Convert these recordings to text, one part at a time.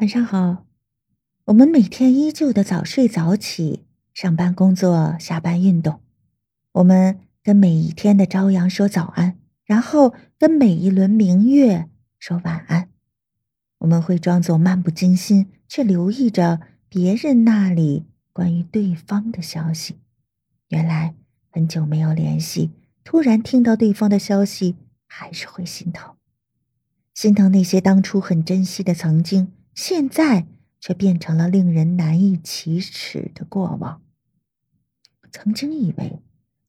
晚上好，我们每天依旧的早睡早起，上班工作，下班运动。我们跟每一天的朝阳说早安，然后跟每一轮明月说晚安。我们会装作漫不经心，却留意着别人那里关于对方的消息。原来很久没有联系，突然听到对方的消息，还是会心疼，心疼那些当初很珍惜的曾经。现在却变成了令人难以启齿的过往。曾经以为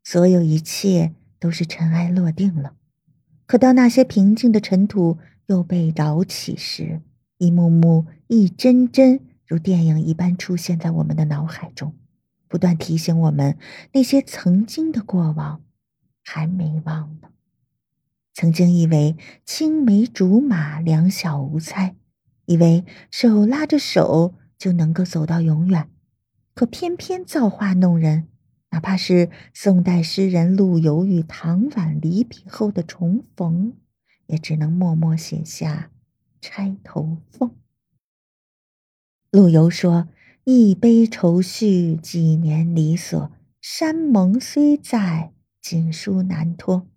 所有一切都是尘埃落定了，可当那些平静的尘土又被摇起时，一幕幕、一帧帧如电影一般出现在我们的脑海中，不断提醒我们那些曾经的过往还没忘呢。曾经以为青梅竹马，两小无猜。以为手拉着手就能够走到永远，可偏偏造化弄人。哪怕是宋代诗人陆游与唐婉离别后的重逢，也只能默默写下“钗头凤”。陆游说：“一杯愁绪，几年离索。山盟虽在，锦书难托。”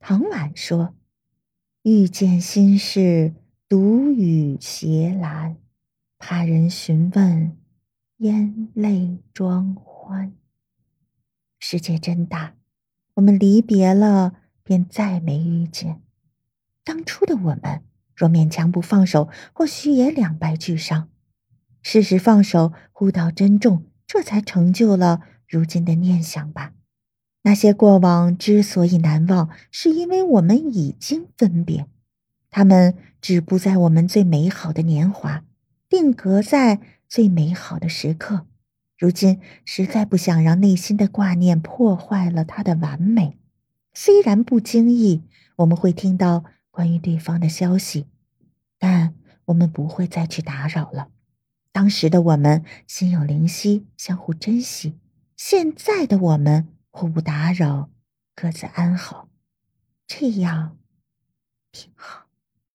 唐婉说：“遇见心事。”独语斜阑，怕人询问，咽泪装欢。世界真大，我们离别了，便再没遇见。当初的我们，若勉强不放手，或许也两败俱伤。适时放手，悟道珍重，这才成就了如今的念想吧。那些过往之所以难忘，是因为我们已经分别。他们止步在我们最美好的年华，定格在最美好的时刻。如今实在不想让内心的挂念破坏了它的完美。虽然不经意我们会听到关于对方的消息，但我们不会再去打扰了。当时的我们心有灵犀，相互珍惜；现在的我们互不打扰，各自安好，这样挺好。